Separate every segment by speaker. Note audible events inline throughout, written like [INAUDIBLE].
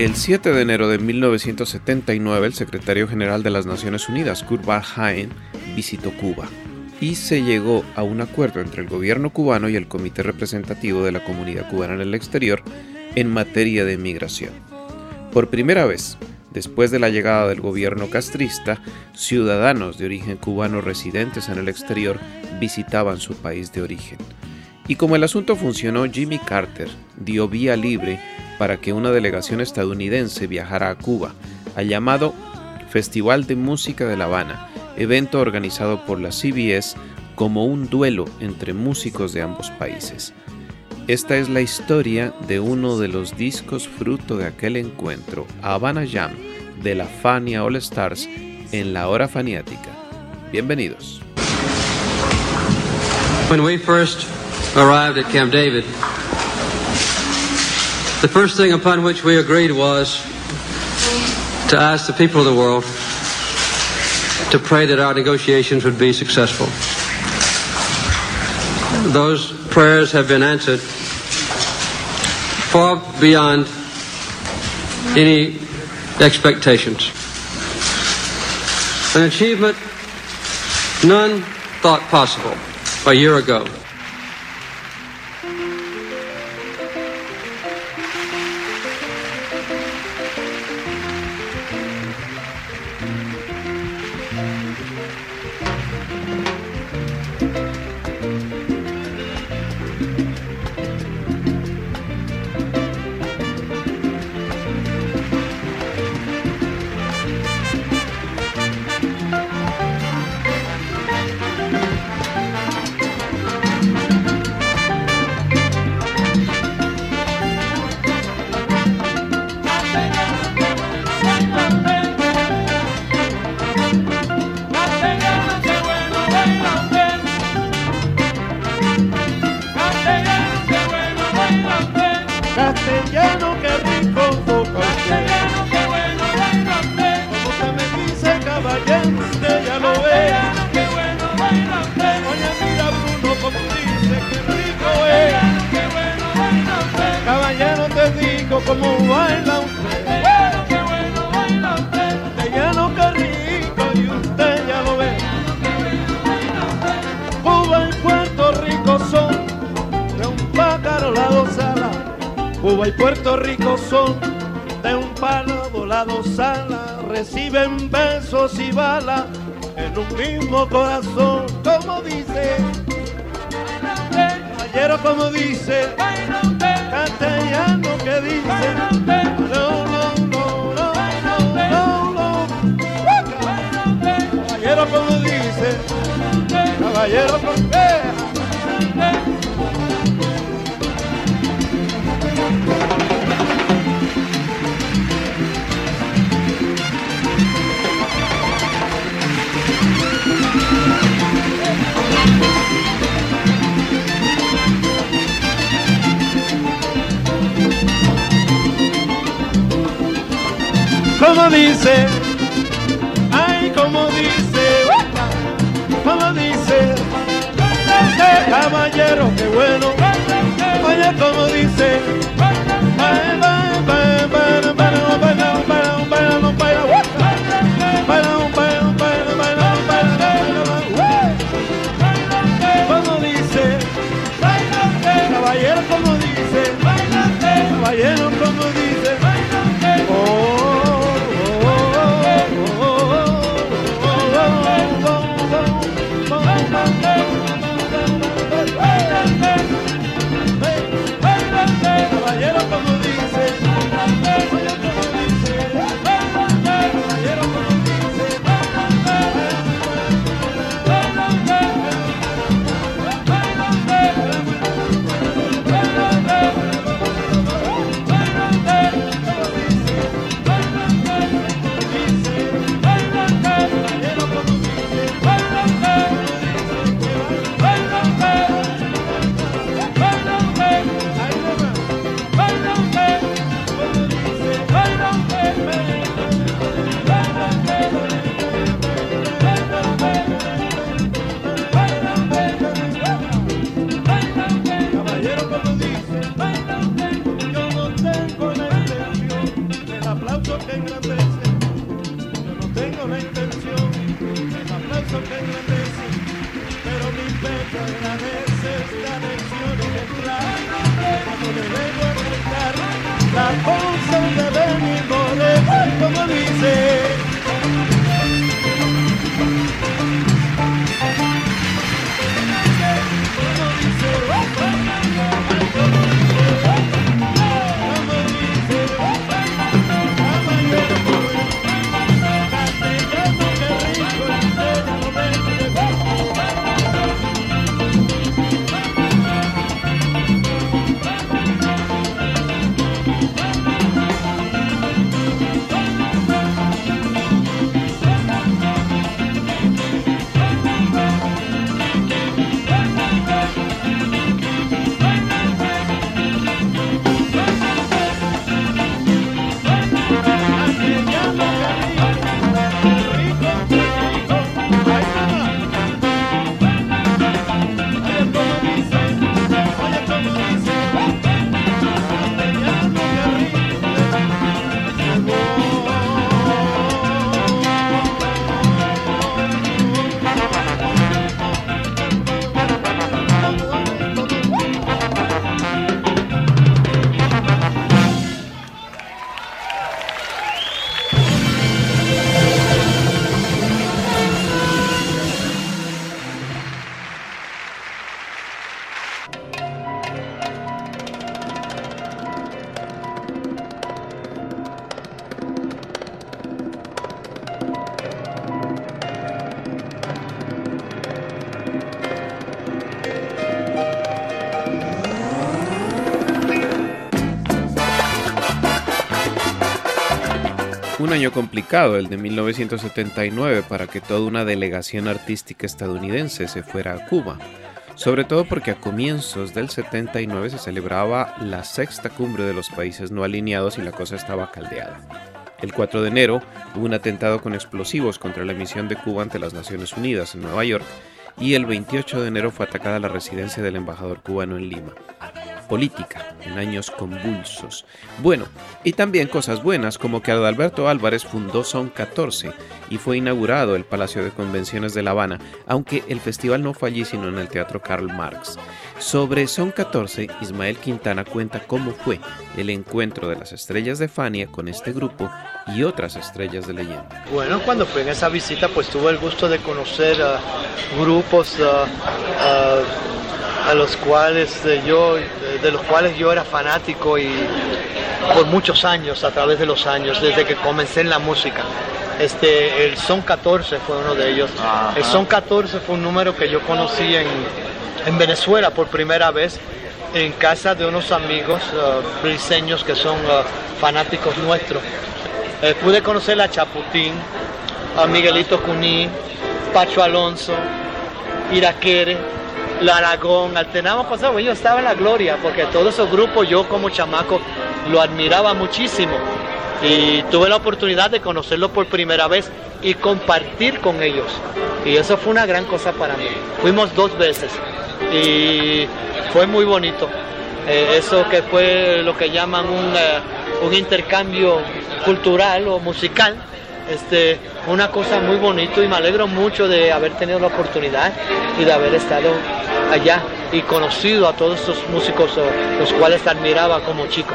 Speaker 1: El 7 de enero de 1979, el secretario general de las Naciones Unidas, Kurt Waldheim, visitó Cuba y se llegó a un acuerdo entre el gobierno cubano y el Comité Representativo de la Comunidad Cubana en el Exterior en materia de migración. Por primera vez, después de la llegada del gobierno castrista, ciudadanos de origen cubano residentes en el exterior visitaban su país de origen. Y como el asunto funcionó, Jimmy Carter dio vía libre para que una delegación estadounidense viajara a Cuba, al llamado Festival de Música de La Habana, evento organizado por la CBS como un duelo entre músicos de ambos países. Esta es la historia de uno de los discos fruto de aquel encuentro, Habana Jam, de la Fania All Stars en la hora faniática. Bienvenidos.
Speaker 2: When we first arrived at Camp David, the first thing upon which we agreed was to ask the people of the world to pray that our negotiations would be successful. Those prayers have been answered far beyond any expectations. An achievement none thought possible a year ago. Cuando le vengo a cantar la cosa de mi morena, como dice.
Speaker 1: Año complicado, el de 1979, para que toda una delegación artística estadounidense se fuera a Cuba. Sobre todo porque a comienzos del 79 se celebraba la sexta cumbre de los países no alineados y la cosa estaba caldeada. El 4 de enero hubo un atentado con explosivos contra la emisión de Cuba ante las Naciones Unidas en Nueva York y el 28 de enero fue atacada la residencia del embajador cubano en Lima política en años convulsos. Bueno, y también cosas buenas como que Adalberto Álvarez fundó Son 14 y fue inaugurado el Palacio de Convenciones de La Habana, aunque el festival no fue allí sino en el Teatro Karl Marx. Sobre Son 14, Ismael Quintana cuenta cómo fue el encuentro de las estrellas de Fania con este grupo y otras estrellas de leyenda.
Speaker 3: Bueno, cuando fui en esa visita pues tuve el gusto de conocer a grupos uh, uh, a los cuales eh, yo, de los cuales yo era fanático y por muchos años, a través de los años, desde que comencé en la música. Este, el Son 14 fue uno de ellos. El Son 14 fue un número que yo conocí en, en Venezuela por primera vez en casa de unos amigos uh, briseños que son uh, fanáticos nuestros. Eh, pude conocer a Chaputín, a Miguelito Cuní, Pacho Alonso, Iraquere, la Aragón, alternamos pasado, yo estaba en la gloria, porque todos esos grupos yo como chamaco lo admiraba muchísimo y tuve la oportunidad de conocerlos por primera vez y compartir con ellos. Y eso fue una gran cosa para mí. Fuimos dos veces y fue muy bonito. Eh, eso que fue lo que llaman un, eh, un intercambio cultural o musical este, una cosa muy bonito y me alegro mucho de haber tenido la oportunidad y de haber estado allá y conocido a todos estos músicos eh, los cuales admiraba como chico.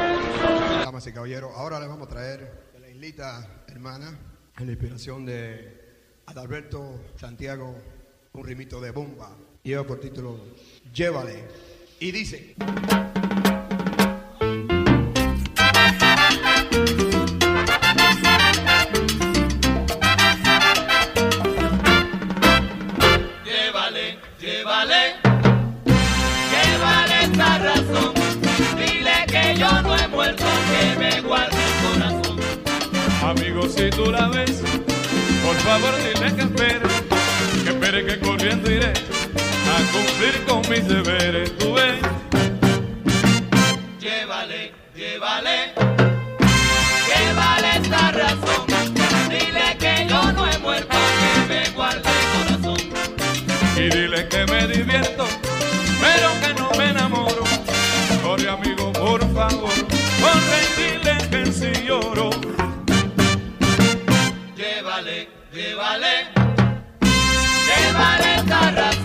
Speaker 4: Damas y caballeros, ahora les vamos a traer de la islita hermana, en la inspiración de Adalberto Santiago, un rimito de bomba. Lleva por título Llévale. Y dice...
Speaker 5: Por favor dile que espere, que espere que corriendo iré a cumplir con mis deberes. Tú ves,
Speaker 6: Llévale, llévale, llévale esta razón. Dile que yo no he muerto, que me guarde el corazón.
Speaker 5: y dile que me divierto, pero que no me enamoro. Corre amigo, por favor, corre y dile que si lloro,
Speaker 6: llévale, llévale, llévale, llévale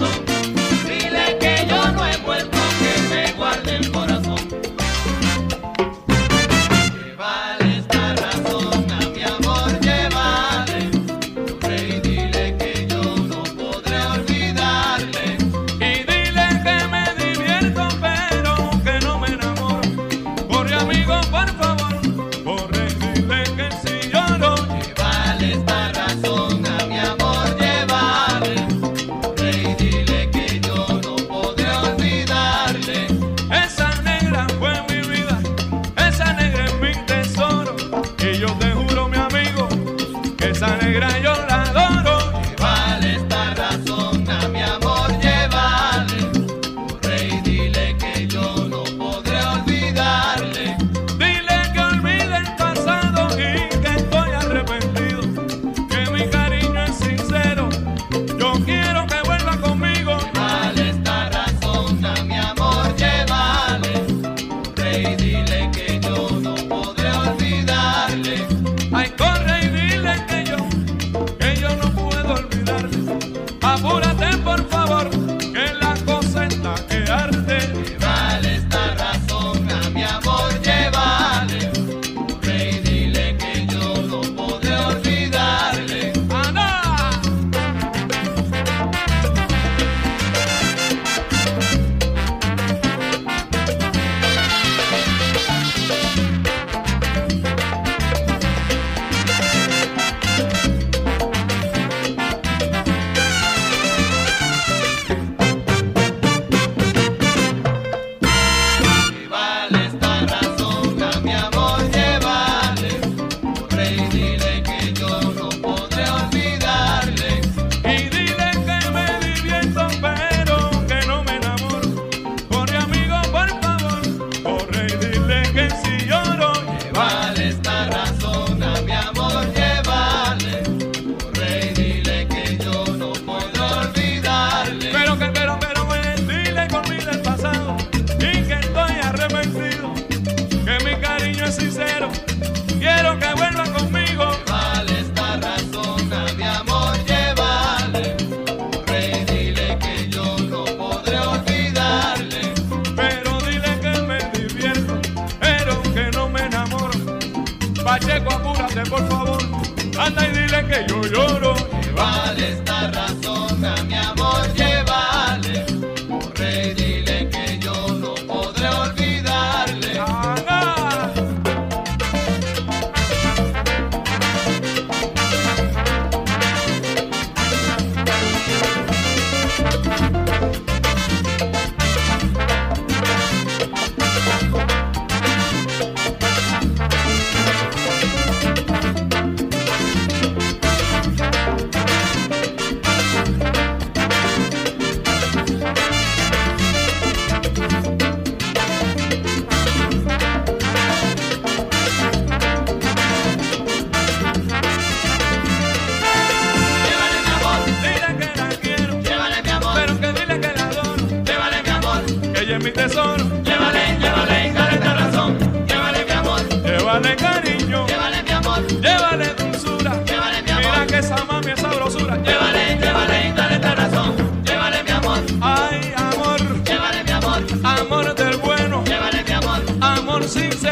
Speaker 6: amor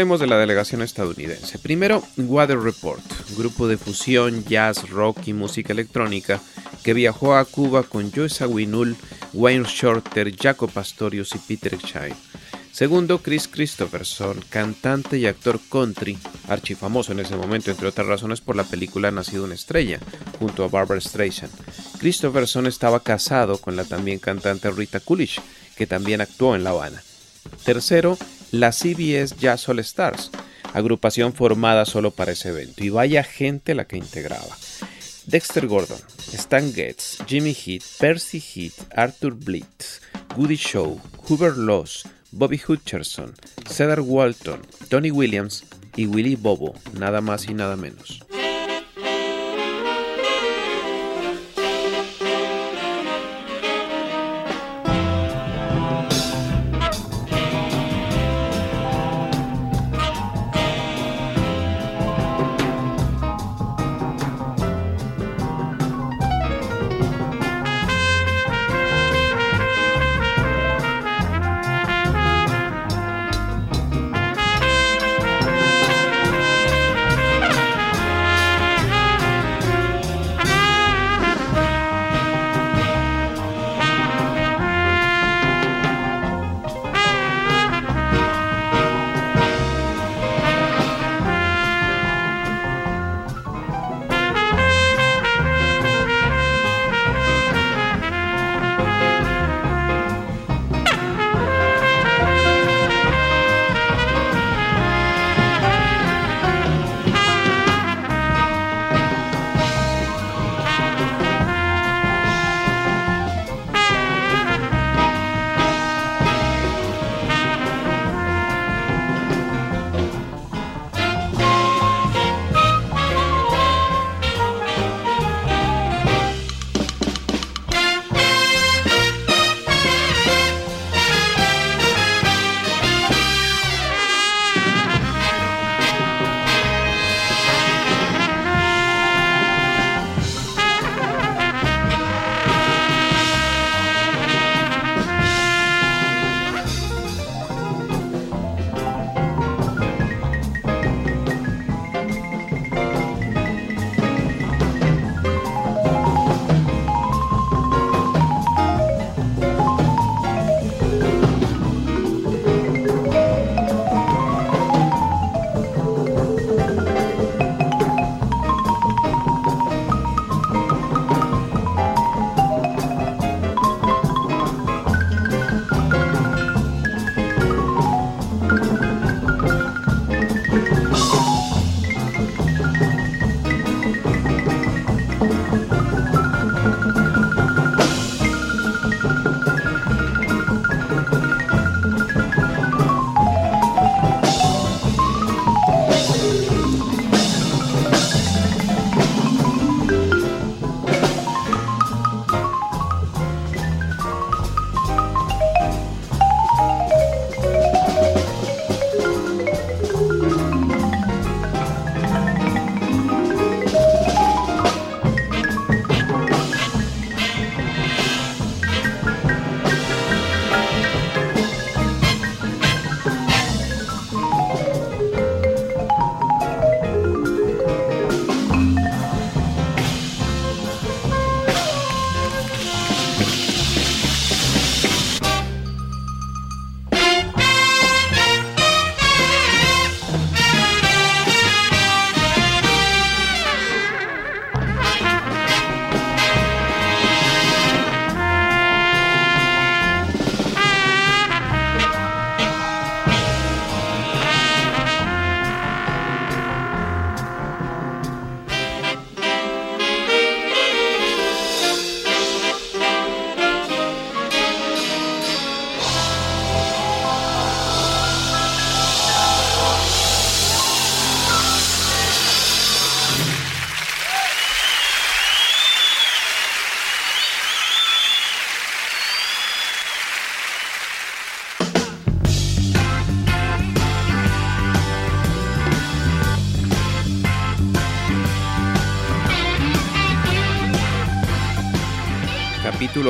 Speaker 1: hablemos de la delegación estadounidense. Primero, Weather Report, grupo de fusión, jazz, rock y música electrónica que viajó a Cuba con Joe Zawinul, Wayne Shorter, Jaco Pastorius y Peter Shine. Segundo, Chris Christopherson, cantante y actor country, archifamoso en ese momento, entre otras razones por la película Nacido una estrella, junto a Barbara Streisand. Christopherson estaba casado con la también cantante Rita Coolidge, que también actuó en La Habana. Tercero, la CBS Jazz All Stars, agrupación formada solo para ese evento, y vaya gente la que integraba. Dexter Gordon, Stan Getz, Jimmy Heath, Percy Heath, Arthur Blitz, Goody Shaw, Hoover Loss, Bobby Hutcherson, Cedar Walton, Tony Williams y Willie Bobo, nada más y nada menos.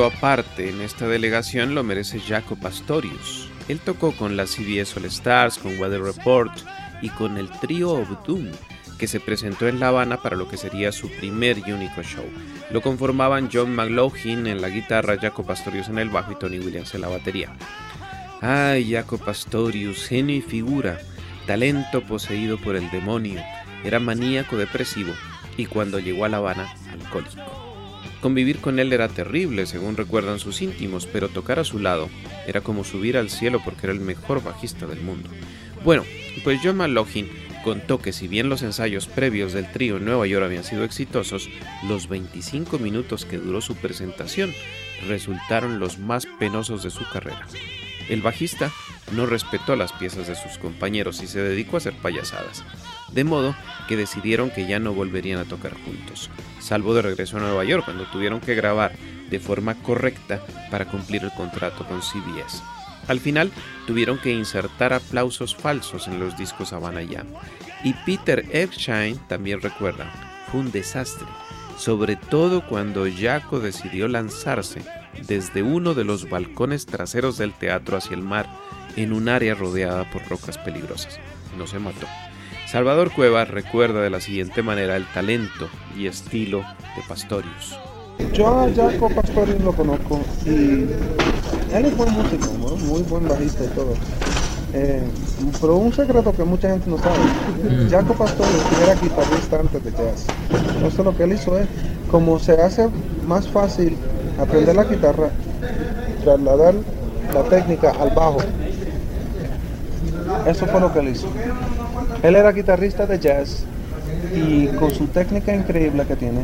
Speaker 1: Aparte en esta delegación lo merece Jaco Pastorius. Él tocó con la CBS All Stars, con Weather Report y con el trío of Doom, que se presentó en La Habana para lo que sería su primer y único show. Lo conformaban John McLaughlin en la guitarra, Jaco Pastorius en el bajo y Tony Williams en la batería. Ay, Jaco Pastorius, genio y figura, talento poseído por el demonio, era maníaco depresivo y cuando llegó a La Habana, alcohólico. Convivir con él era terrible, según recuerdan sus íntimos, pero tocar a su lado era como subir al cielo porque era el mejor bajista del mundo. Bueno, pues John McLaughlin contó que si bien los ensayos previos del trío en Nueva York habían sido exitosos, los 25 minutos que duró su presentación resultaron los más penosos de su carrera. El bajista no respetó las piezas de sus compañeros y se dedicó a hacer payasadas, de modo que decidieron que ya no volverían a tocar juntos, salvo de regreso a Nueva York cuando tuvieron que grabar de forma correcta para cumplir el contrato con CBS. Al final tuvieron que insertar aplausos falsos en los discos Havana Jam. Y Peter Epstein también recuerda, fue un desastre, sobre todo cuando Jaco decidió lanzarse desde uno de los balcones traseros del teatro hacia el mar en un área rodeada por rocas peligrosas. No se mató. Salvador Cuevas recuerda de la siguiente manera el talento y estilo de Pastorius.
Speaker 7: Yo a Jaco Pastorius lo conozco y él es buen músico, muy buen bajista y todo. Eh, pero un secreto que mucha gente no sabe, Jaco Pastorius era guitarrista antes de jazz. Entonces lo que él hizo es, como se hace más fácil aprender la guitarra, trasladar la técnica al bajo. Eso fue lo que él hizo. Él era guitarrista de jazz y con su técnica increíble que tiene,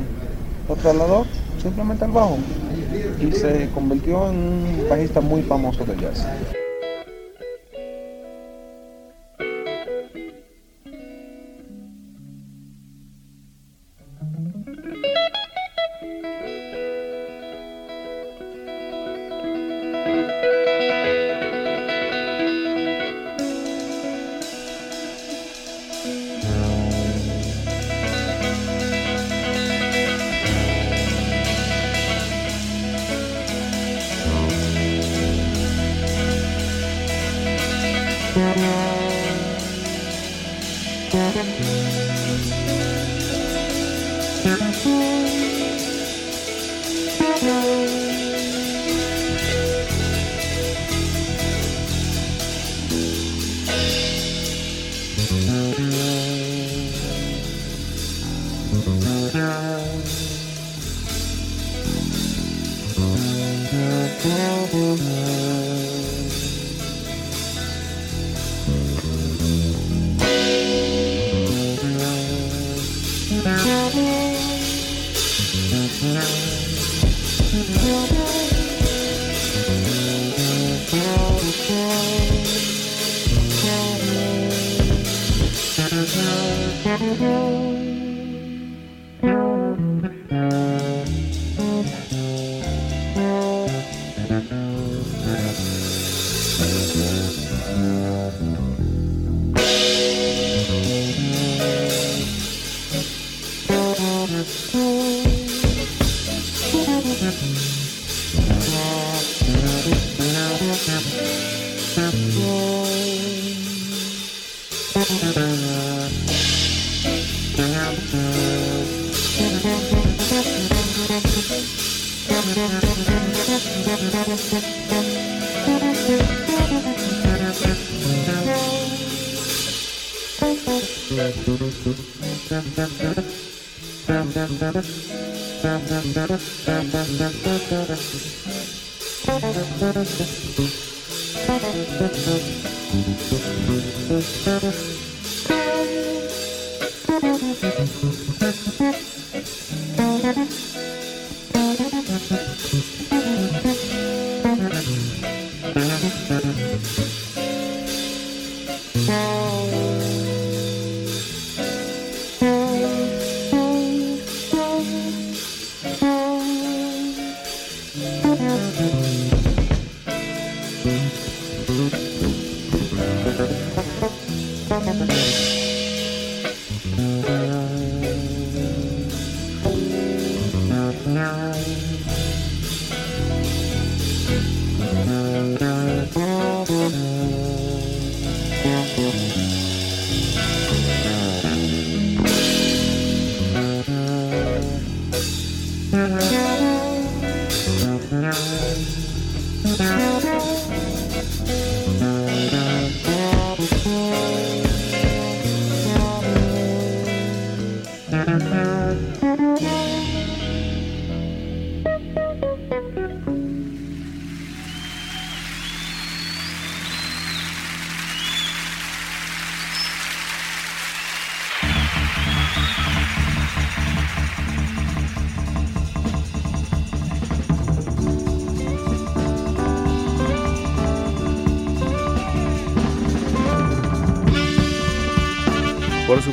Speaker 7: lo trasladó simplemente al bajo y se convirtió en un bajista muy famoso de jazz.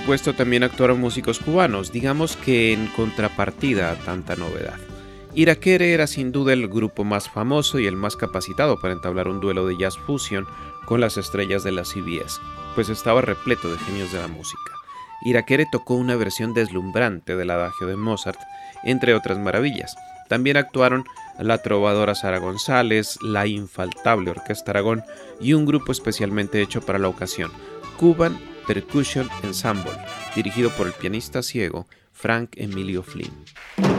Speaker 1: Supuesto también actuaron músicos cubanos, digamos que en contrapartida a tanta novedad. Iraquere era sin duda el grupo más famoso y el más capacitado para entablar un duelo de jazz fusion con las estrellas de la CBS, pues estaba repleto de genios de la música. Iraquere tocó una versión deslumbrante del adagio de Mozart, entre otras maravillas. También actuaron la trovadora Sara González, la infaltable Orquesta Aragón y un grupo especialmente hecho para la ocasión, Cuban Percussion Ensemble, dirigido por el pianista ciego Frank Emilio Flynn.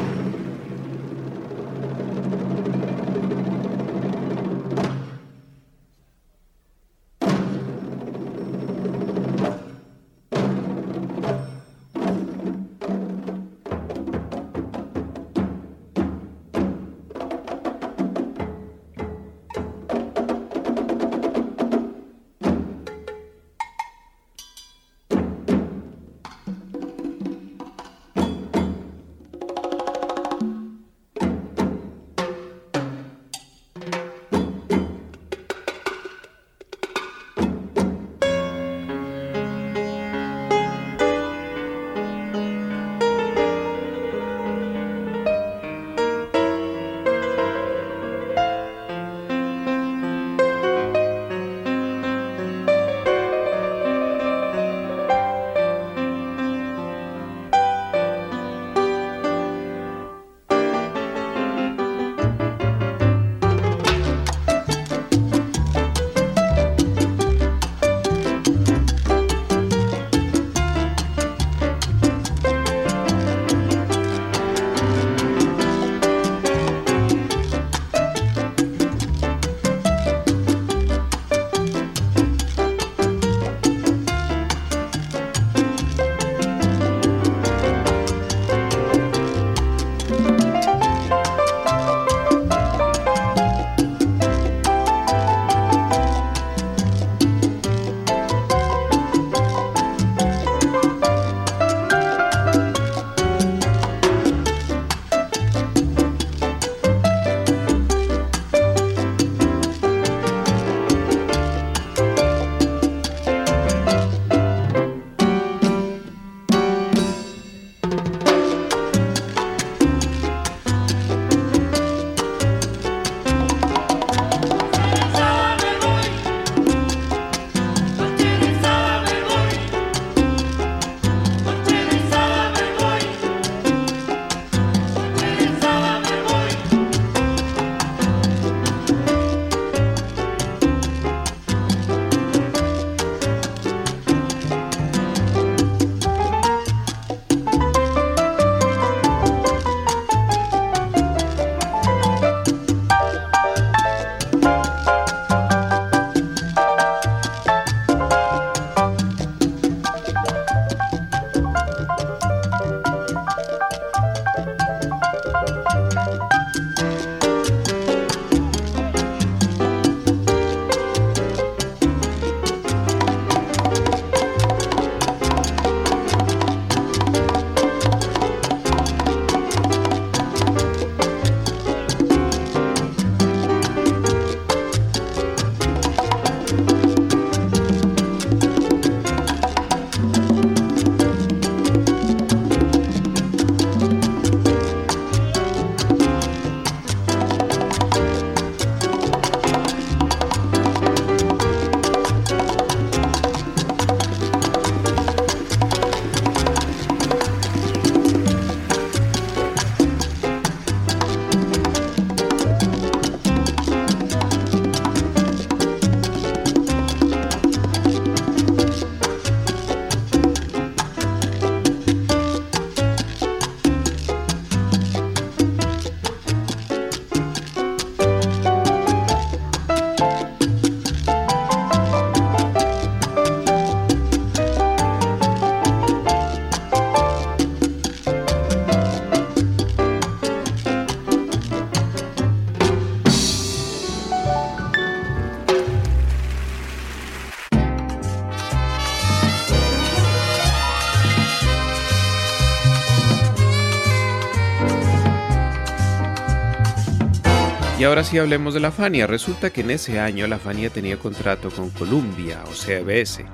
Speaker 1: Ahora sí hablemos de la Fania. Resulta que en ese año la Fania tenía contrato con Columbia o CBS,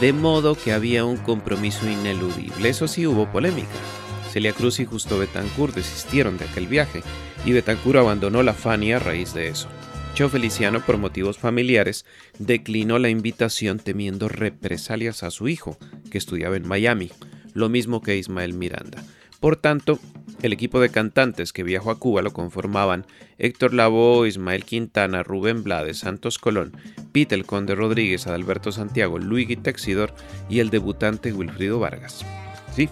Speaker 1: de modo que había un compromiso ineludible. Eso sí hubo polémica. Celia Cruz y Justo Betancourt desistieron de aquel viaje y Betancourt abandonó la Fania a raíz de eso. Cho Feliciano, por motivos familiares, declinó la invitación temiendo represalias a su hijo, que estudiaba en Miami, lo mismo que Ismael Miranda. Por tanto, el equipo de cantantes que viajó a Cuba lo conformaban Héctor Lavoe, Ismael Quintana, Rubén Blades, Santos Colón, Pete Conde Rodríguez, Adalberto Santiago, Luigi Texidor y el debutante Wilfrido Vargas. Sí,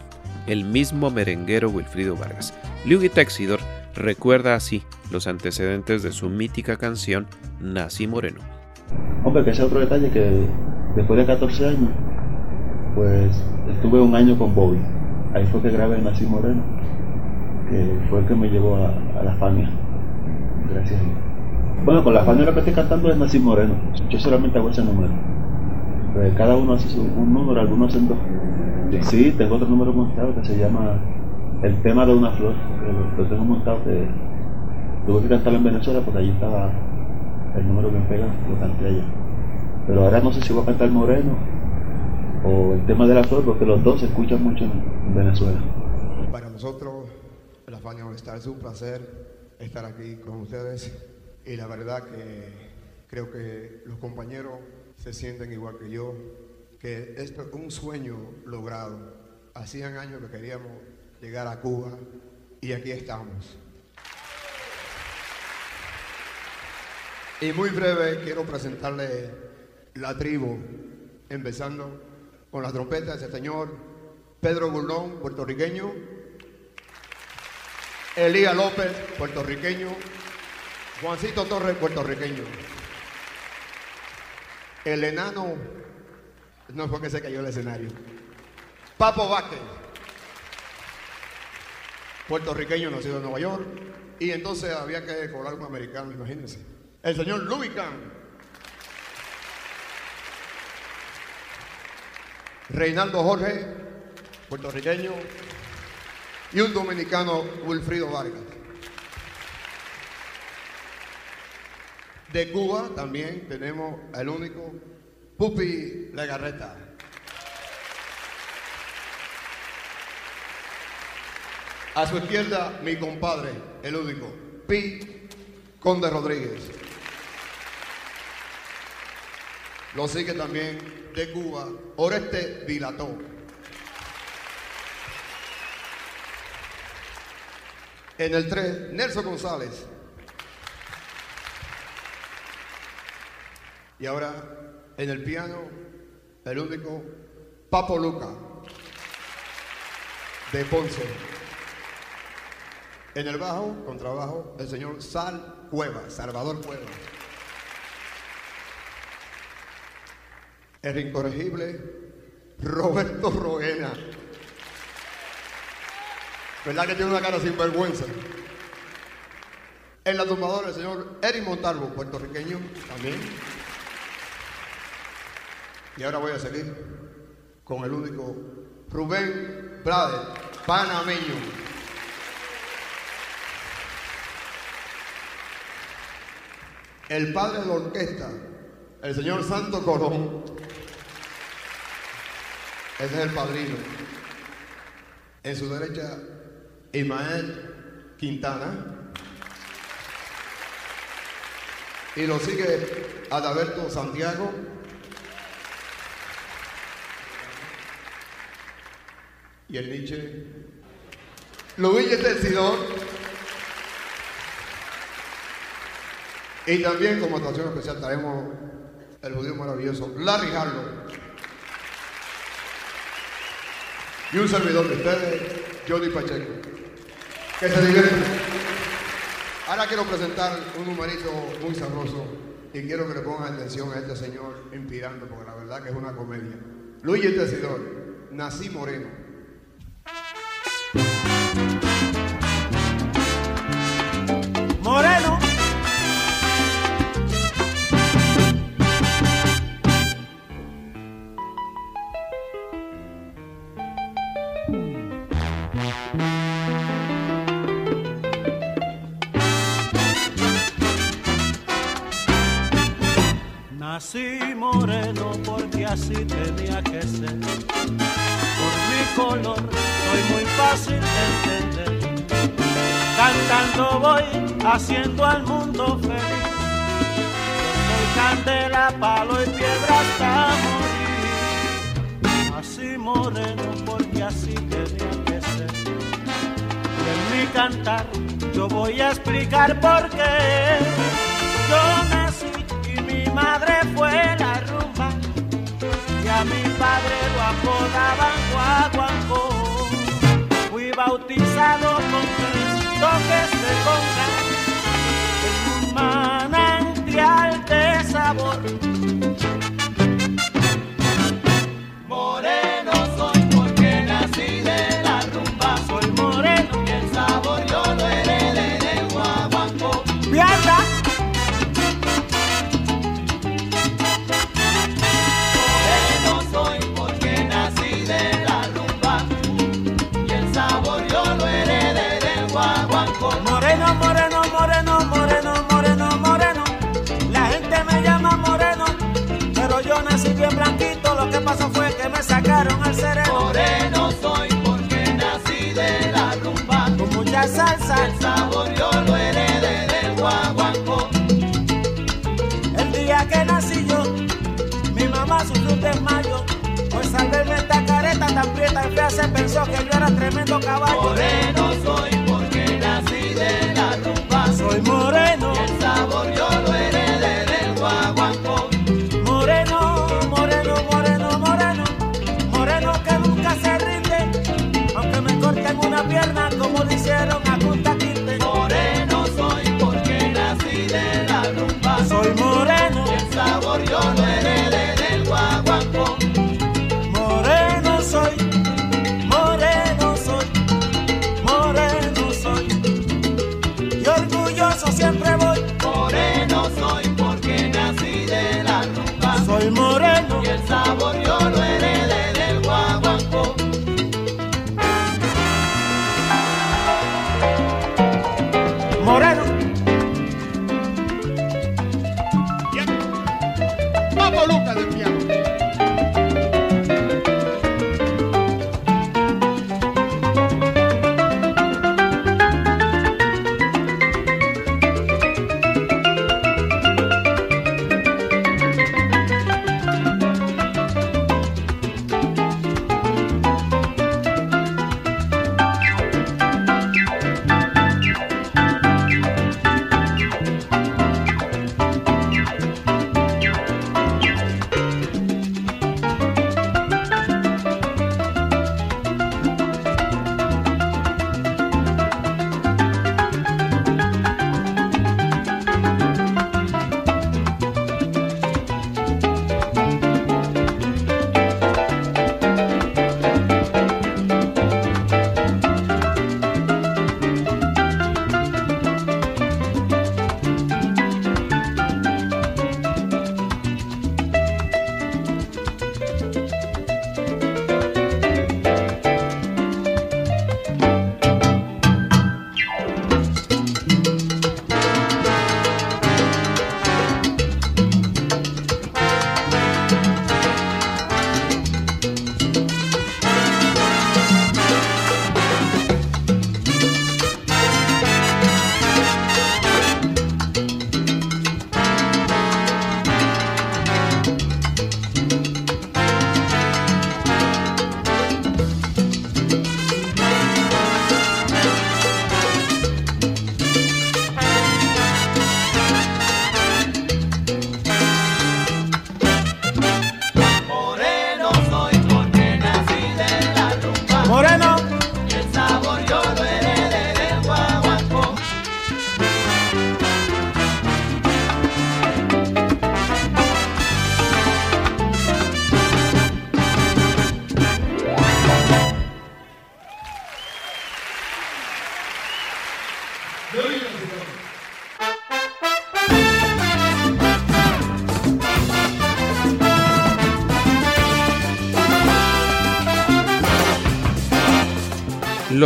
Speaker 1: el mismo merenguero Wilfrido Vargas. Luigi Texidor recuerda así los antecedentes de su mítica canción Nací Moreno.
Speaker 8: Hombre, que ese otro detalle que después de 14 años, pues estuve un año con Bobby. Ahí fue que grabé Nací Moreno que fue el que me llevó a, la Fania. Gracias Bueno, con la Fania lo que estoy cantando es Nací Moreno. Yo solamente hago ese número. Pues cada uno hace un número, algunos hacen dos. Sí, tengo otro número montado que se llama El tema de una flor. Que lo, tengo montado que tuve que cantarlo en Venezuela porque allí estaba el número que me pega, lo canté allá. Pero ahora no sé si voy a cantar Moreno o el tema de la flor porque los dos se escuchan mucho en Venezuela.
Speaker 4: Para nosotros Es un placer estar aquí con ustedes y la verdad que creo que los compañeros se sienten igual que yo, que esto es un sueño logrado. Hacían años que queríamos llegar a Cuba y aquí estamos. Y muy breve quiero presentarle la tribu, empezando con la trompeta de ese señor Pedro Burlón, puertorriqueño, Elías López, puertorriqueño. Juancito Torres, puertorriqueño. El enano, no fue que se cayó el escenario. Papo Vázquez, puertorriqueño nacido en Nueva York. Y entonces había que colar un americano, imagínense. El señor Lubican. Reinaldo Jorge, puertorriqueño y un dominicano, Wilfrido Vargas. De Cuba también tenemos el único Pupi Legarreta. A su izquierda, mi compadre, el único, Pi Conde Rodríguez. Lo sigue también de Cuba, Oreste Dilató. En el 3, Nelson González. Y ahora en el piano, el único Papo Luca de Ponce. En el bajo, contrabajo, el señor Sal Cueva, Salvador Cueva. El incorregible Roberto Roena. ¿Verdad que tiene una cara sin vergüenza? En la tumbadora el señor Eric Montalvo, puertorriqueño también. Y ahora voy a seguir con el único Rubén Blades, panameño. El padre de la orquesta, el señor Santo Colón. Ese es el padrino. En su derecha, Ismael Quintana. Y lo sigue Adalberto Santiago. Y el Nietzsche. Luis Tercidor. Y también como actuación especial traemos el judío maravilloso Larry Harlow. Y un servidor de ustedes, Jody Pacheco que se diviertan. Ahora quiero presentar un numerito muy sabroso y quiero que le pongan atención a este señor inspirando, porque la verdad que es una comedia. Luis Tesidor, nací moreno.
Speaker 9: Moreno.
Speaker 2: Tenía que ser. Por mi color soy muy fácil de entender. Cantando voy haciendo al mundo feliz. Soy candela, palo y piedra hasta morir. Así moreno porque así tenía que ser. Y en mi cantar yo voy a explicar por qué. Yo nací y mi madre fue la a mi padre lo apodaban guaguancó. Fui bautizado con tres toques de conga en un manantial de sabor.
Speaker 6: El sabor yo lo heredé del guaguancó. El
Speaker 2: día que nací yo, mi mamá sufrió un desmayo. Pues al verme esta careta tan prieta y fea se pensó que yo era tremendo caballo.
Speaker 6: Moreno soy porque nací de la rumba.
Speaker 2: Soy moreno.
Speaker 6: Y el sabor yo lo heredé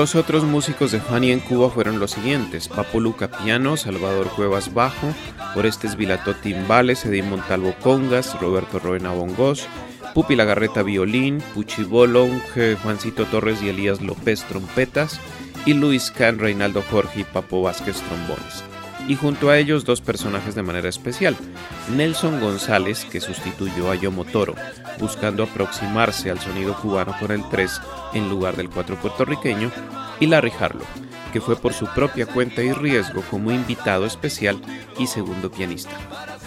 Speaker 1: Los otros músicos de Fania en Cuba fueron los siguientes: Papo Luca piano, Salvador Cuevas bajo, Orestes Vilató timbales, Edín Montalvo congas, Roberto Roena bongos, Pupi Lagarreta violín, Puchi Bolón, Juancito Torres y Elías López trompetas y Luis Can, Reinaldo Jorge y Papo Vázquez trombones. Y junto a ellos dos personajes de manera especial. Nelson González, que sustituyó a Yomo Toro, buscando aproximarse al sonido cubano con el 3 en lugar del 4 puertorriqueño, y Larry Harlow, que fue por su propia cuenta y riesgo como invitado especial y segundo pianista.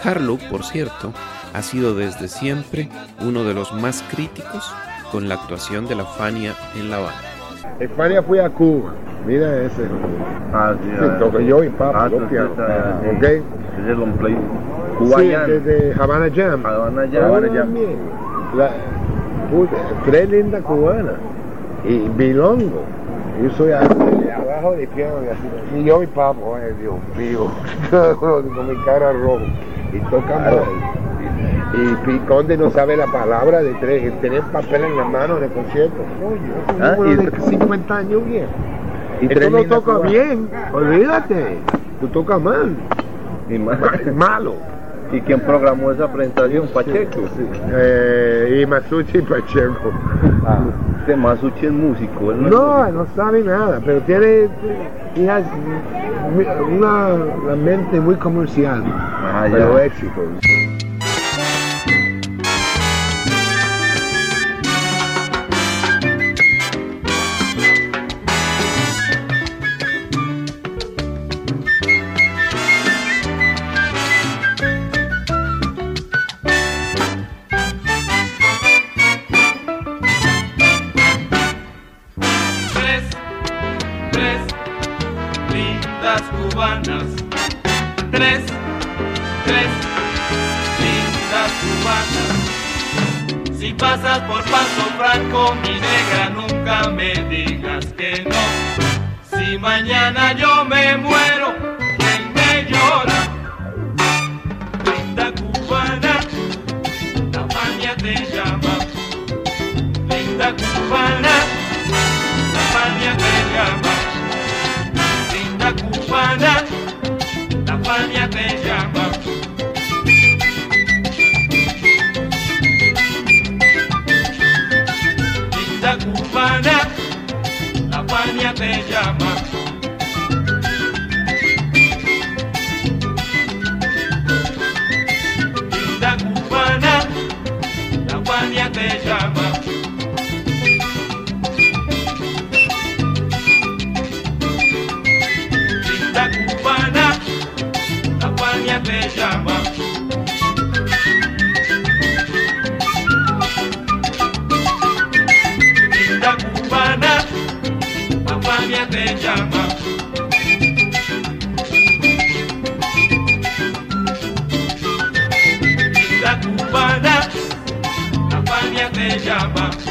Speaker 1: Harlow, por cierto, ha sido desde siempre uno de los más críticos con la actuación de la Fania en La Habana.
Speaker 10: Fania fue a Cuba Mira ese. Ah, sí, sí toqué yo y papá, ah, pianos. ¿Ok?
Speaker 11: Es un play
Speaker 10: Sí, desde Havana Jam.
Speaker 11: Havana Jam. Havana Jam.
Speaker 10: La, puta, tres lindas cubanas. Y bilongo. Yo soy abajo de piano y así. Y yo y papá, ay Dios mío, [LAUGHS] con mi cara roja. Y toca mal. Y Piconde no sabe la palabra de tres, tener papel en la mano en el concierto. Oye, ah, y de 50 años bien. Y Esto no toca bien, olvídate, tú tocas mal.
Speaker 11: Y mal.
Speaker 10: malo.
Speaker 11: ¿Y quién programó esa presentación? Pacheco. Sí,
Speaker 10: Eh, y Masucci Pacheco.
Speaker 11: Ah, este Masucci es músico.
Speaker 10: no, no, no sabe nada, pero tiene una, una mente muy comercial. Ah, pero éxito. conmigo.
Speaker 1: cubana, la
Speaker 6: cual me apellaba. Linda cubana, la cual me apellaba. Linda cubana, la minha me apellaba.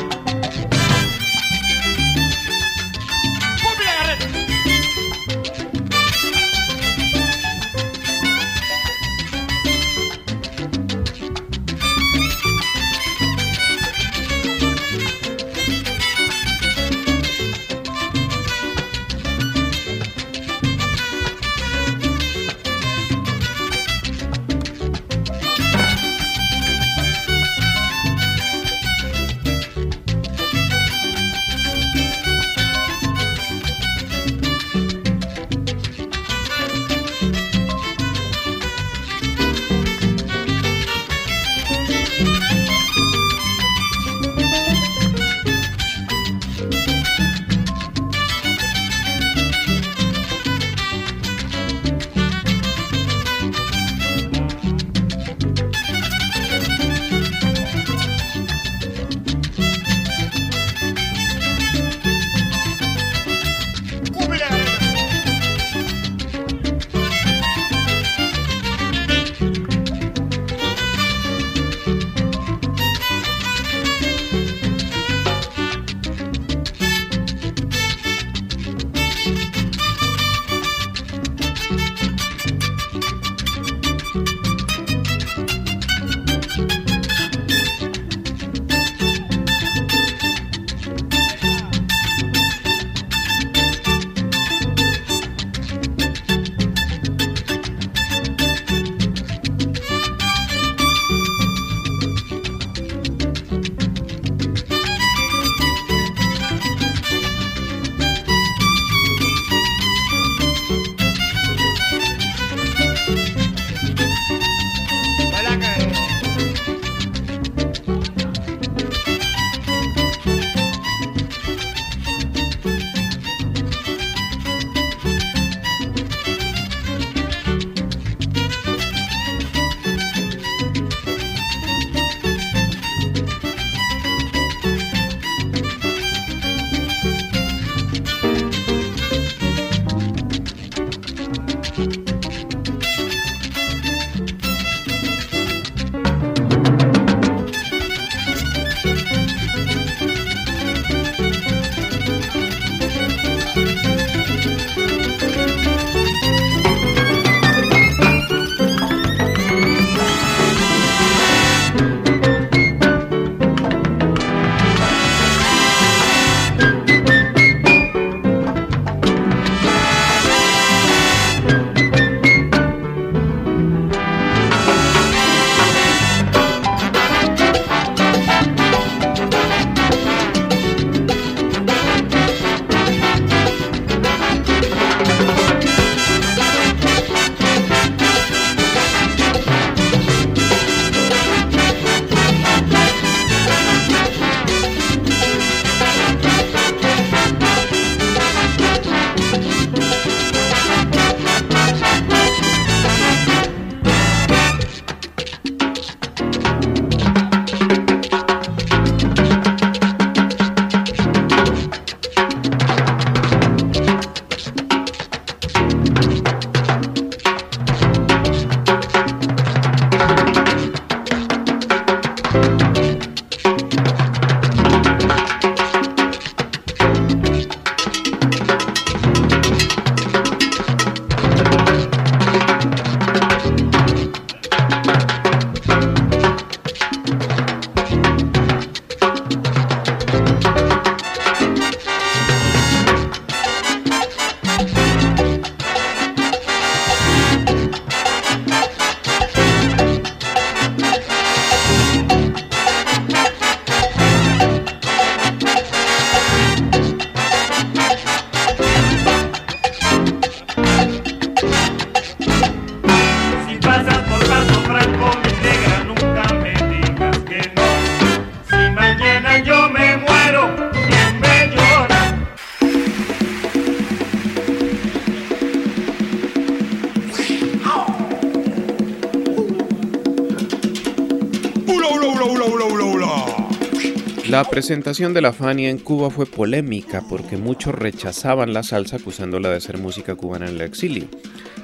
Speaker 1: La presentación de la Fania en Cuba fue polémica porque muchos rechazaban la salsa acusándola de ser música cubana en el exilio,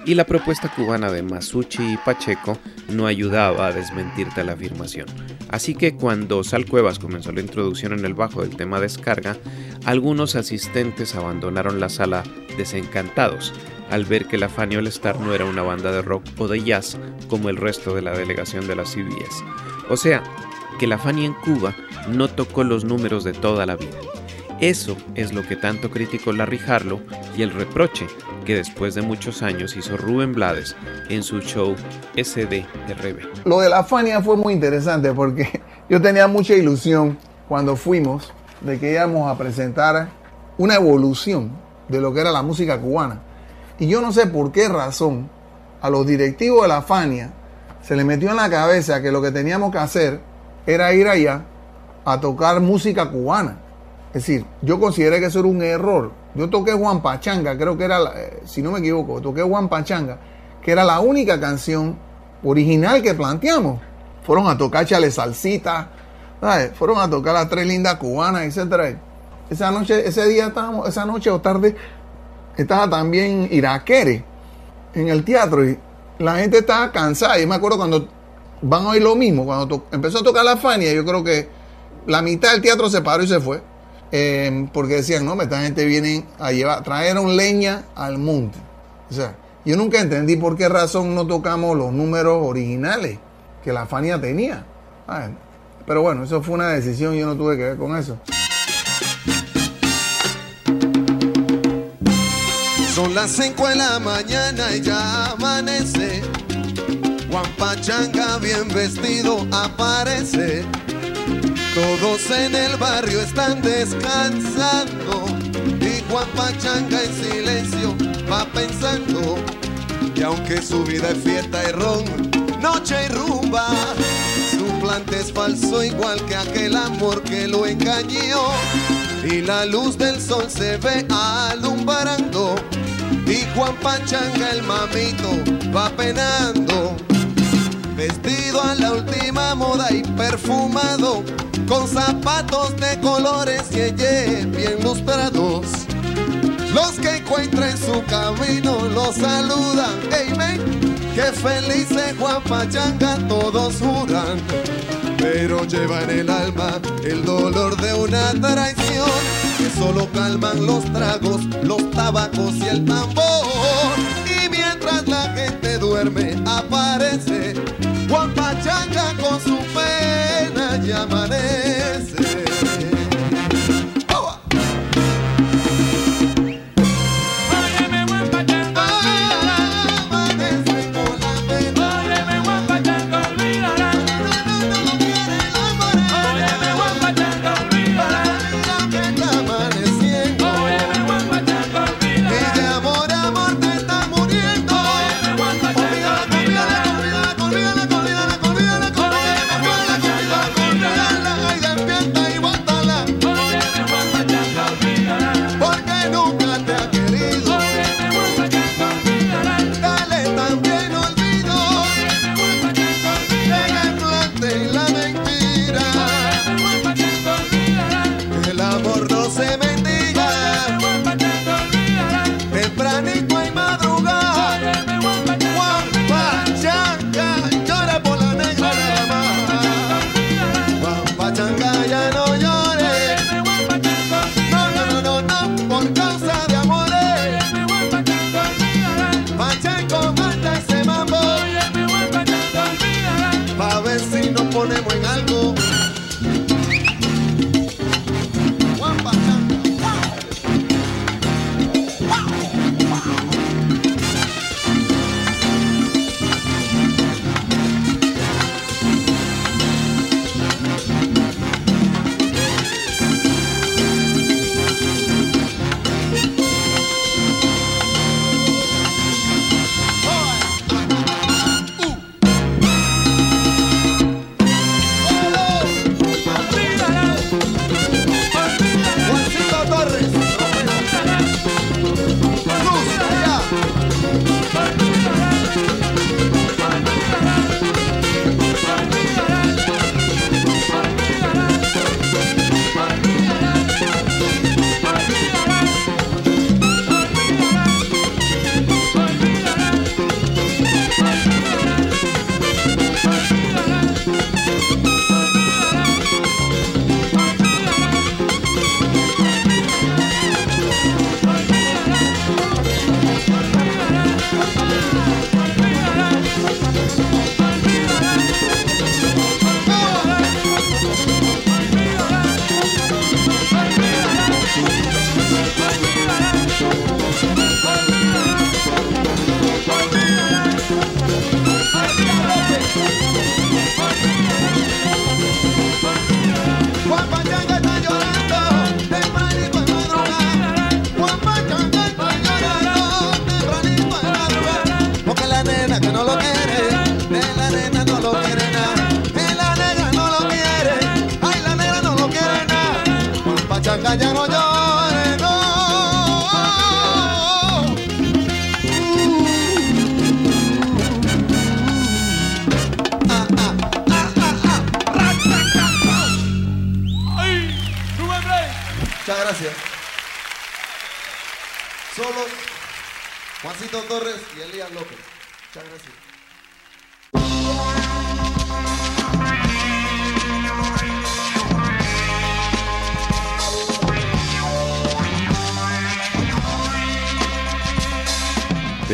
Speaker 1: y la propuesta cubana de Masucci y Pacheco no ayudaba a desmentir tal afirmación. Así que cuando Sal Cuevas comenzó la introducción en el bajo del tema Descarga, algunos asistentes abandonaron la sala desencantados al ver que la Fania All Star no era una banda de rock o de jazz como el resto de la delegación de la CBS. O sea, que la Fania en Cuba no tocó los números de toda la vida. Eso es lo que tanto criticó Larry Harlow y el reproche que después de muchos años hizo Rubén Blades en su show SDRB.
Speaker 12: Lo de la Fania fue muy interesante porque [LAUGHS] yo tenía mucha ilusión cuando fuimos de que íbamos a presentar una evolución de lo que era la música cubana. Y yo no sé por qué razón a los directivos de la Fania se le metió en la cabeza que lo que teníamos que hacer era ir allá a tocar música cubana. Es decir, yo consideré que eso era un error. Yo toqué Juan Pachanga, creo que era, la- eh, si no me equivoco, toqué Juan Pachanga, que era la única canción original que planteamos. Fueron a tocar Chale Salsita, ¿sabes? fueron a tocar las tres lindas cubanas, etcétera. Esa noche, ese día estábamos, esa noche o tarde, estaba también Iraquere en el teatro y la gente estaba cansada. Yo me acuerdo cuando van a oír lo mismo, cuando empezó a tocar la Fania, yo creo que la mitad del teatro se paró y se fue. Eh, porque decían, no, esta gente viene a llevar, trajeron leña al monte. O sea, yo nunca entendí por qué razón no tocamos los números originales que la Fania tenía. Ah, Pero bueno, eso fue una decisión, yo no tuve que ver con eso.
Speaker 4: Son las 5 de la mañana y ya amanece. Juan Pachanga bien vestido aparece. Todos en el barrio están descansando. Y Juan Pachanga en silencio va pensando. Y aunque su vida es fiesta y ron, noche y rumba, su plante es falso igual que aquel amor que lo engañó. Y la luz del sol se ve alumbrando. Y Juan Pachanga el mamito va penando. Vestido a la última moda y perfumado, con zapatos de colores y elle bien lustrados. Los que encuentren su camino los saludan. Men, que feliz es Juan Pachanga, todos juran. Pero lleva en el alma el dolor de una traición que solo calman los tragos, los tabacos y el tambor. La gente duerme, aparece Juan Pachanga con su pena y amanece.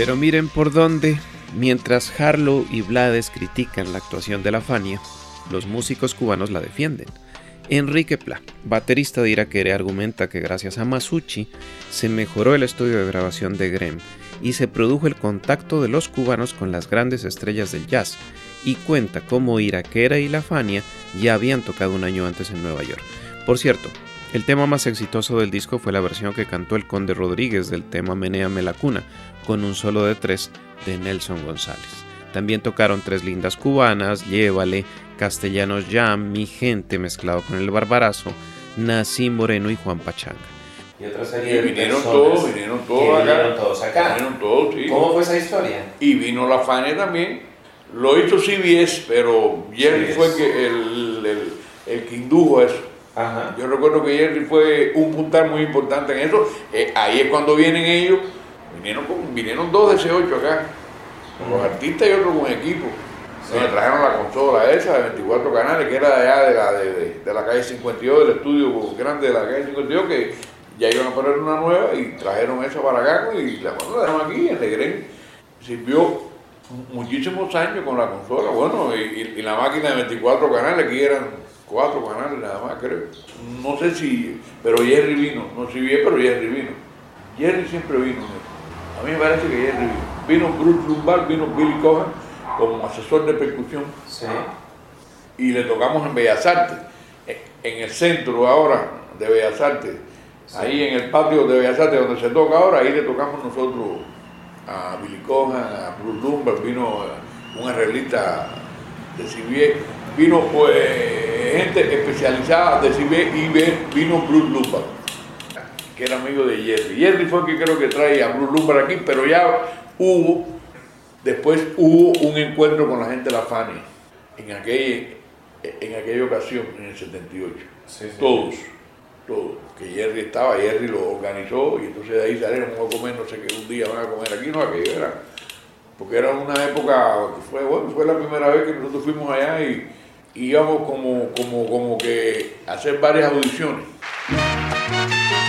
Speaker 1: Pero miren por dónde, mientras Harlow y Blades critican la actuación de la Fania, los músicos cubanos la defienden. Enrique Pla, baterista de Iraquere, argumenta que gracias a Masucci se mejoró el estudio de grabación de Grem y se produjo el contacto de los cubanos con las grandes estrellas del jazz, y cuenta cómo Iraquera y la Fania ya habían tocado un año antes en Nueva York. Por cierto, el tema más exitoso del disco fue la versión que cantó el Conde Rodríguez del tema Menéame la cuna, con un solo de tres de Nelson González. También tocaron Tres Lindas Cubanas, Llévale, Castellanos Jam, Mi Gente mezclado con el Barbarazo, Nacim Moreno y Juan Pachanga.
Speaker 13: Y otra
Speaker 14: Y
Speaker 13: serie de
Speaker 14: vinieron todos, vinieron todos acá.
Speaker 13: vinieron todos acá.
Speaker 14: Vinieron todos, sí.
Speaker 13: ¿Cómo fue esa historia?
Speaker 14: Y vino la Fania también. Lo hizo CBS, pero Jerry
Speaker 13: CBS.
Speaker 14: fue el que, el, el- el que indujo eso. Yo recuerdo que Jerry fue un puntal muy importante en eso. Eh, ahí es cuando vienen ellos. Vinieron, con- vinieron dos de ese 8 acá. Los artistas y otros con equipo. Me trajeron la consola esa de 24 canales, que era de allá de la, de, de- de la calle 52, del estudio grande de la calle 52, que ya iban a poner una nueva y trajeron esa para acá y la bueno, la dejaron aquí en Legrén. Sirvió muchísimos años con la consola, bueno, y, y- la máquina de 24 canales, que eran cuatro canales nada más, creo. No sé si, pero Jerry vino, no sé si bien, pero Jerry vino. Jerry siempre vino. A mí me parece que vino. Bruce Lumbar, vino Billy Cohen como asesor de percusión. Y le tocamos en Bellas Artes, en- el centro ahora de Bellas Artes. Ahí en el patio de Bellas Artes donde se toca ahora, ahí le tocamos nosotros a Billy Cohen, a Bruce Lumbar, vino eh, un arreglista de CBS, vino pues gente especializada de CBS y vino Bruce Lumbar, que era amigo de Jerry. Jerry fue el que creo que trae a Bruce Lumbar aquí, pero ya hubo, después hubo un encuentro con la gente de la Fania en aquella, en aquella ocasión, en el 78. Todos, todos. Que Jerry estaba, Jerry lo organizó y entonces de ahí salieron a comer, no sé qué, un día van a comer aquí, no, aquello era. Porque era una época, que fue, bueno, fue la primera vez que nosotros fuimos allá y, y íbamos como, como, como que a hacer varias audiciones.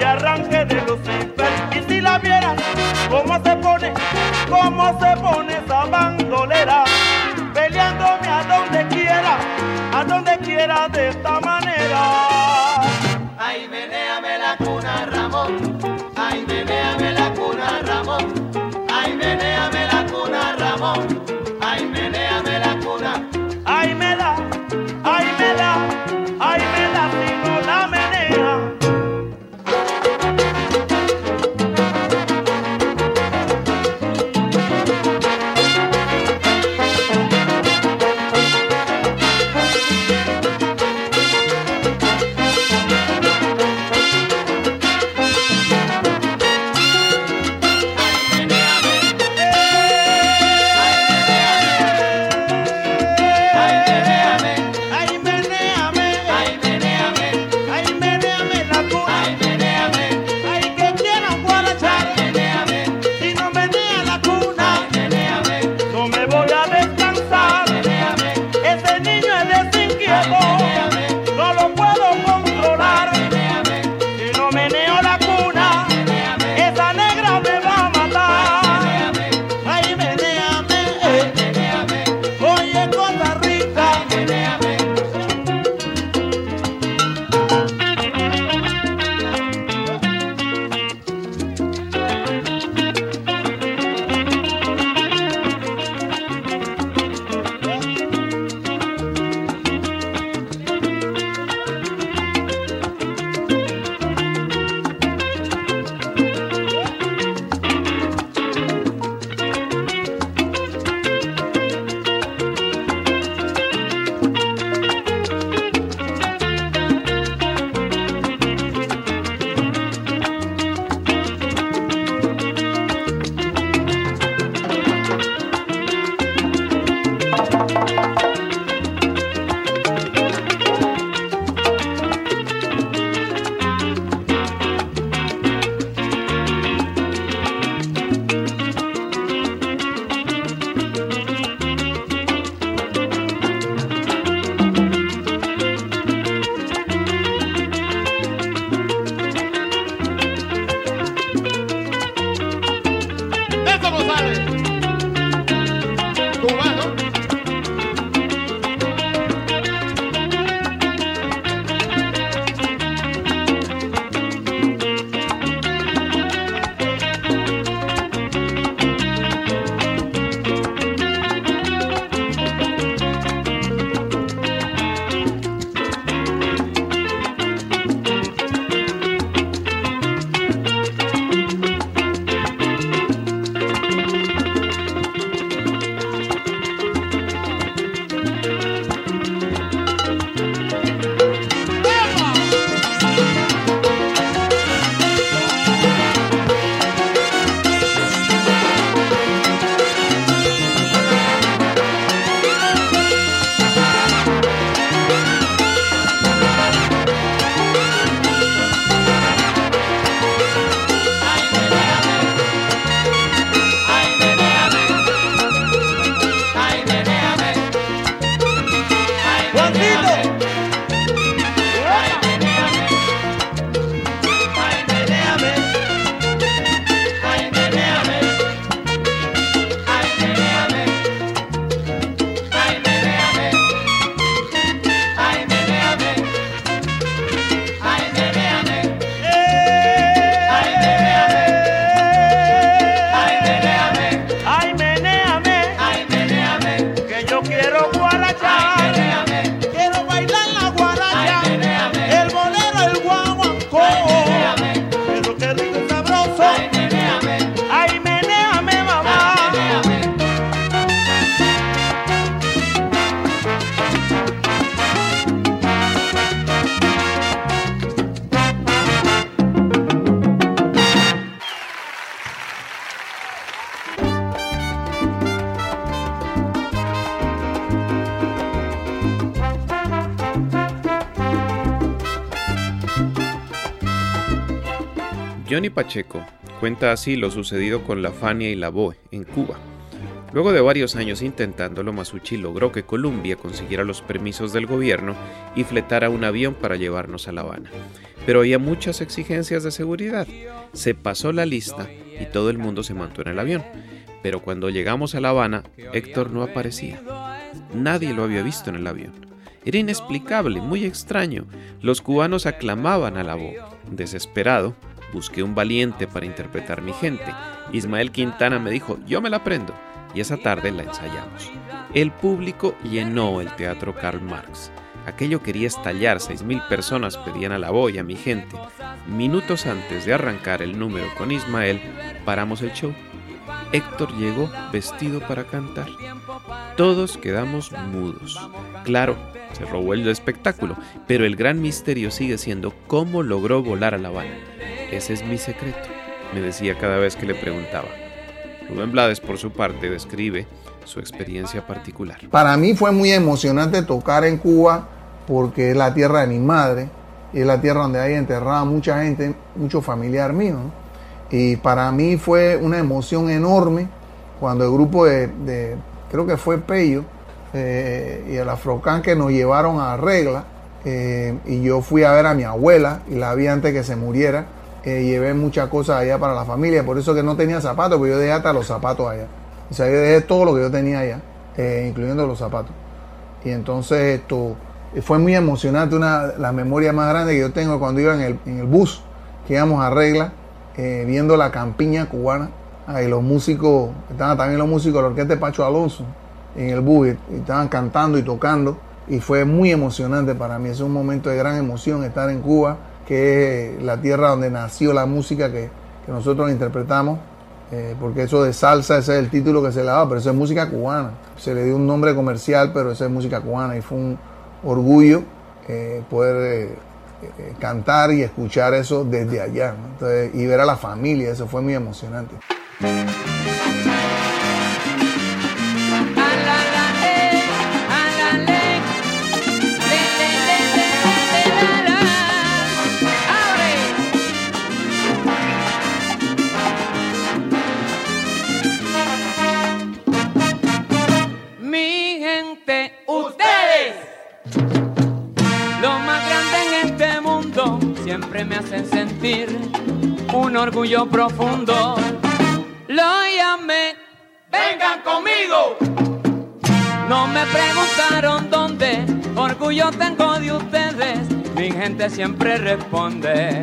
Speaker 2: y arranque de los infiernos. Y si la vieras, cómo se pone, cómo se pone esa bandolera, peleándome a donde quiera, a donde quiera de esta manera.
Speaker 6: Ay, menéame la cuna, Ramón.
Speaker 1: Pacheco cuenta así lo sucedido con la Fania y la Boe en Cuba. Luego de varios años intentándolo, Masucci logró que Colombia consiguiera los permisos del gobierno y fletara un avión para llevarnos a La Habana. Pero había muchas exigencias de seguridad. Se pasó la lista y todo el mundo se montó en el avión. Pero cuando llegamos a La Habana, Héctor no aparecía. Nadie lo había visto en el avión. Era inexplicable, muy extraño. Los cubanos aclamaban a la voz. Desesperado, busqué un valiente para interpretar mi gente. Ismael Quintana me dijo, yo me la aprendo. Y esa tarde la ensayamos. El público llenó el teatro Karl Marx. Aquello quería estallar, 6.000 personas pedían a la voz y a mi gente. Minutos antes de arrancar el número con Ismael, paramos el show. Héctor llegó vestido para cantar. Todos quedamos mudos. Claro, se robó el espectáculo, pero el gran misterio sigue siendo cómo logró volar a La Habana. Ese es mi secreto, me decía cada vez que le preguntaba. Rubén Blades, por su parte, describe su experiencia particular.
Speaker 12: Para mí fue muy emocionante tocar en Cuba porque es la tierra de mi madre y es la tierra donde hay enterrada mucha gente, mucho familiar mío. Y para mí fue una emoción enorme cuando el grupo de, de creo que fue Pello eh, y el Afrocán que nos llevaron a Regla eh, y yo fui a ver a mi abuela y la vi antes que se muriera. Eh, llevé muchas cosas allá para la familia, por eso que no tenía zapatos, porque yo dejé hasta los zapatos allá. O sea, yo dejé todo lo que yo tenía allá, eh, incluyendo los zapatos. Y entonces esto fue muy emocionante, una la memoria más grande que yo tengo cuando iba en el, en el bus, que íbamos a regla, eh, viendo la campiña cubana. Ahí los músicos, estaban también los músicos de la orquesta de Pacho Alonso en el bus, y, estaban cantando y tocando. Y fue muy emocionante para mí, es un momento de gran emoción estar en Cuba, que es la tierra donde nació la música que, que nosotros interpretamos. Eh, porque eso de salsa, ese es el título que se le daba, pero eso es música cubana. Se le dio un nombre comercial, pero eso es música cubana y fue un orgullo eh, poder eh, cantar y escuchar eso desde allá. y ver a la familia, eso fue muy emocionante.
Speaker 15: Un orgullo profundo. Lo óigame, vengan conmigo. No me preguntaron dónde, orgullo tengo de ustedes, mi gente siempre responde.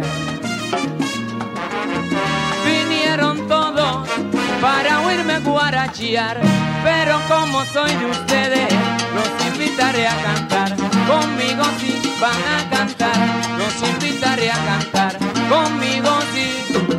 Speaker 15: Vinieron todos para oírme guarachear, pero como soy de ustedes, los invitaré a cantar. Conmigo sí van a cantar, los invitaré a cantar. Conmigo sí.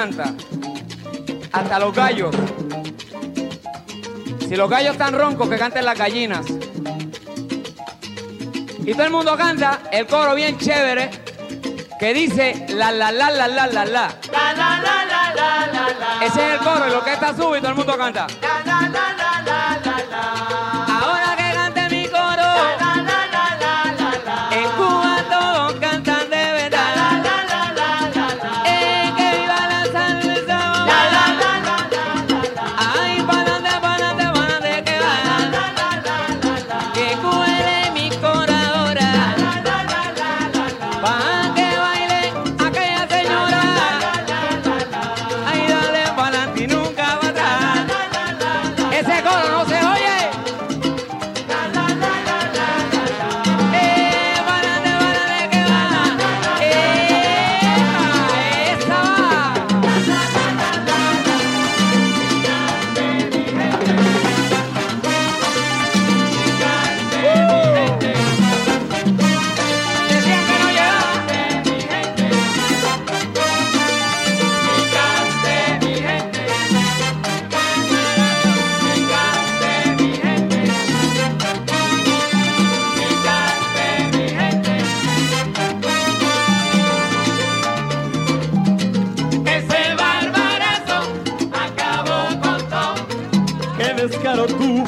Speaker 15: Canta. Hasta los gallos. Si los gallos están roncos, que canten las gallinas. Y todo el mundo canta el coro bien chévere que dice la la la la la la la.
Speaker 6: La la la la la la la.
Speaker 15: Ese es el coro y lo que está sube y todo el mundo canta.
Speaker 6: La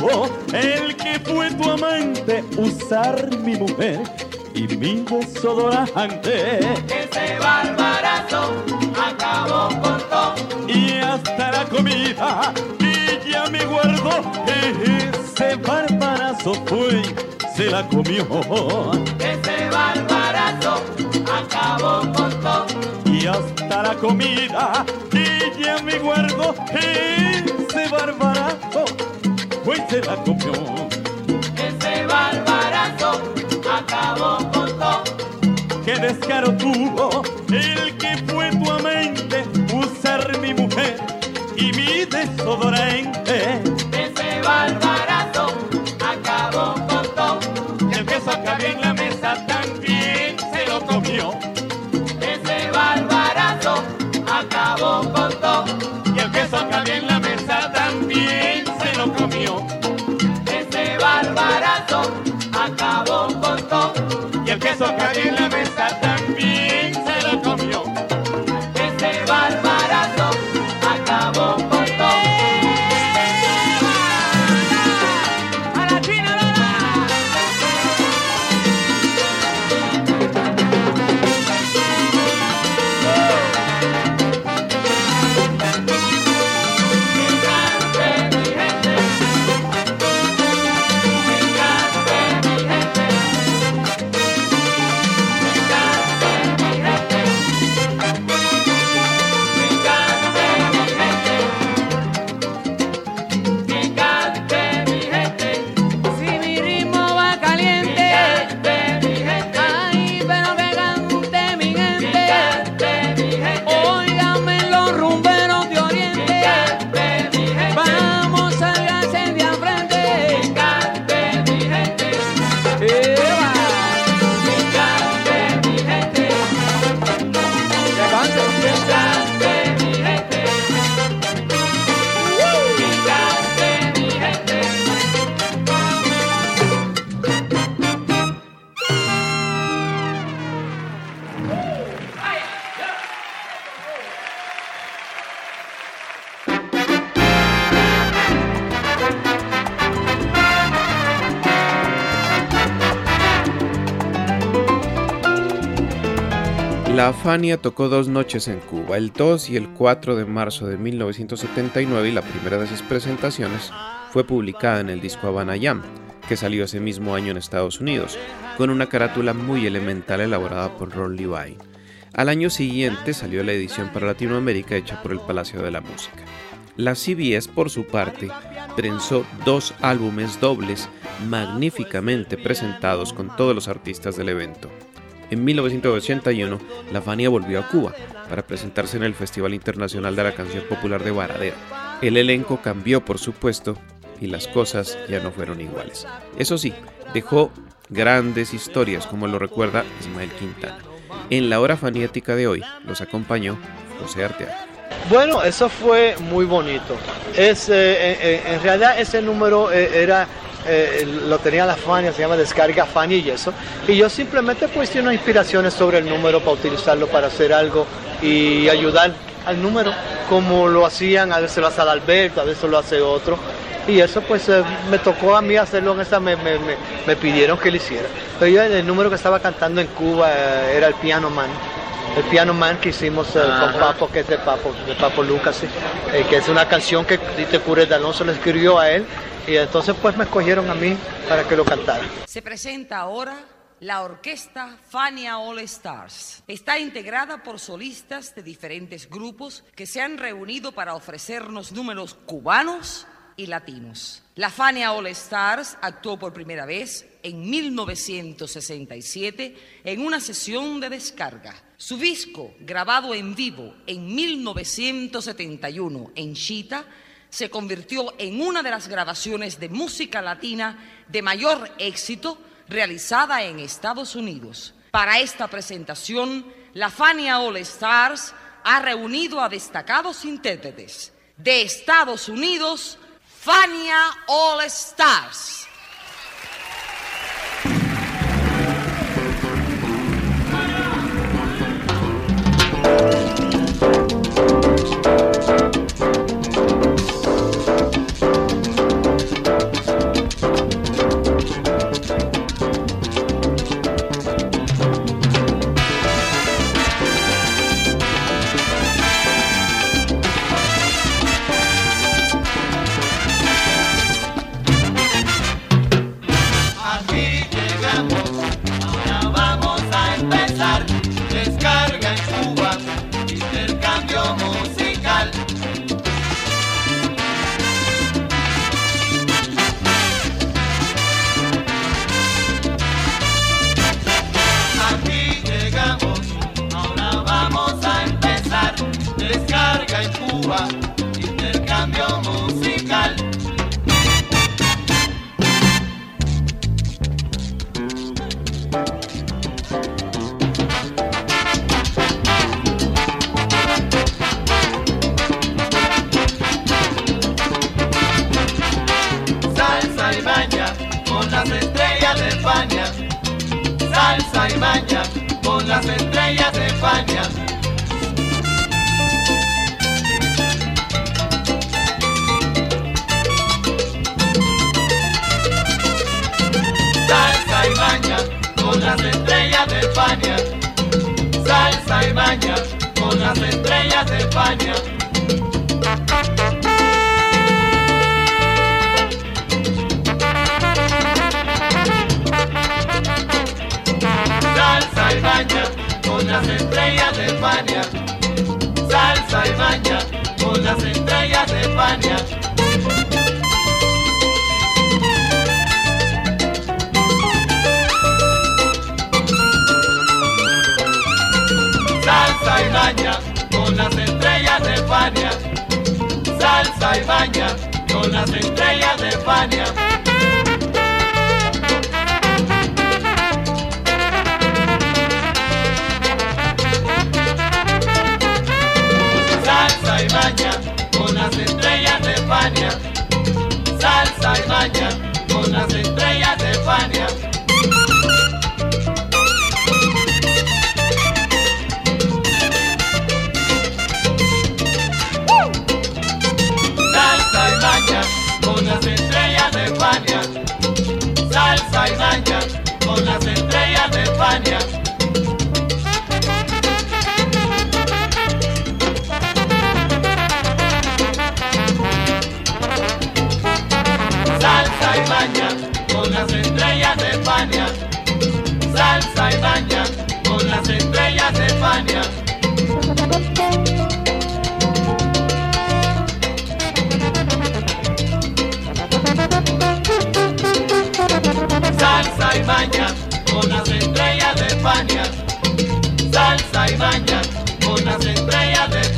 Speaker 9: tuvo el que fue tu amante usar mi mujer y mi desodorante.
Speaker 6: Ese barbarazo acabó con todo.
Speaker 9: Y hasta la comida y ya me guardo ese barbarazo fue se la comió.
Speaker 6: Ese barbarazo acabó con todo.
Speaker 9: Y hasta la comida y ya me guardo ese barbarazo fue se la comió.
Speaker 6: Ese barbarazo acabó con todo.
Speaker 9: Qué descaro tuvo el que fue tu amante usar mi mujer y mi desodorante.
Speaker 6: Ese barbarazo
Speaker 9: La
Speaker 1: Fania tocó dos noches en Cuba, el 2 y el 4 de marzo de 1979 y la primera de sus presentaciones fue publicada en el disco Habana Jam que salió ese mismo año en Estados Unidos, con una carátula muy elemental elaborada por Ron Levine. Al año siguiente salió la edición para Latinoamérica hecha por el Palacio de la Música. La CBS, por su parte, trenzó dos álbumes dobles magníficamente presentados con todos los artistas del evento. En 1981, la Fania volvió a Cuba para presentarse en el Festival Internacional de la Canción Popular de Varadero. El elenco cambió, por supuesto, y las cosas ya no fueron iguales. Eso sí, dejó grandes historias, como lo recuerda Ismael Quintana. En la hora fanática de hoy los acompañó José Arteaga.
Speaker 3: Bueno, eso fue muy bonito. Es, eh, eh, en realidad ese número eh, era eh, lo tenía la Fania, se llama Descarga Fania y eso. Y yo simplemente pues unas inspiraciones sobre el número para utilizarlo para hacer algo y ayudar al número, como lo hacían, a veces lo hace Alberto, a veces lo hace otro. Y eso pues eh, me tocó a mí hacerlo en esa, me, me, me, me pidieron que lo hiciera. Pero yo el número que estaba cantando en Cuba eh, era el Piano Man. El Piano Man que hicimos eh, con. Papo, que es de Papo, de Papo Lucas, sí. Eh, que es una canción que Dite Cures de Alonso le escribió a él. Y entonces pues me escogieron a mí para que lo cantara.
Speaker 16: Se presenta ahora la orquesta Fania All Stars. Está integrada por solistas de diferentes grupos que se han reunido para ofrecernos números cubanos y latinos. La Fania All Stars actuó por primera vez en 1967 en una sesión de descarga. Su disco, grabado en vivo en 1971 en Chita, se convirtió en una de las grabaciones de música latina de mayor éxito realizada en Estados Unidos. Para esta presentación, la Fania All Stars ha reunido a destacados intérpretes de Estados Unidos, Fania All Stars.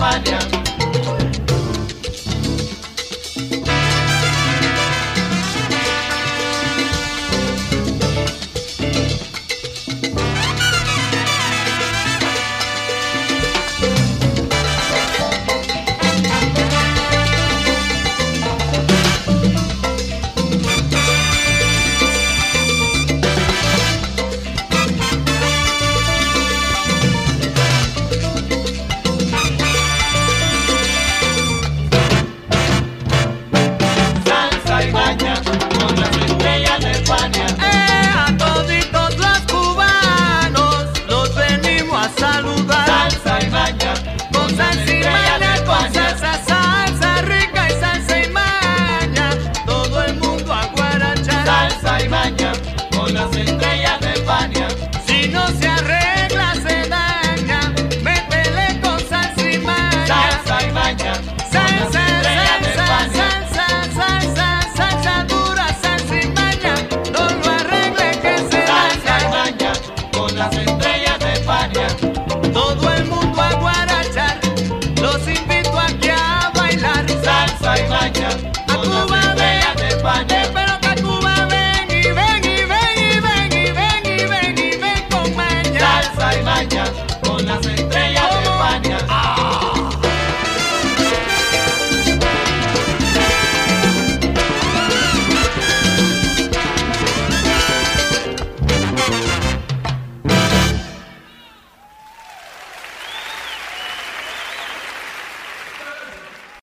Speaker 6: España.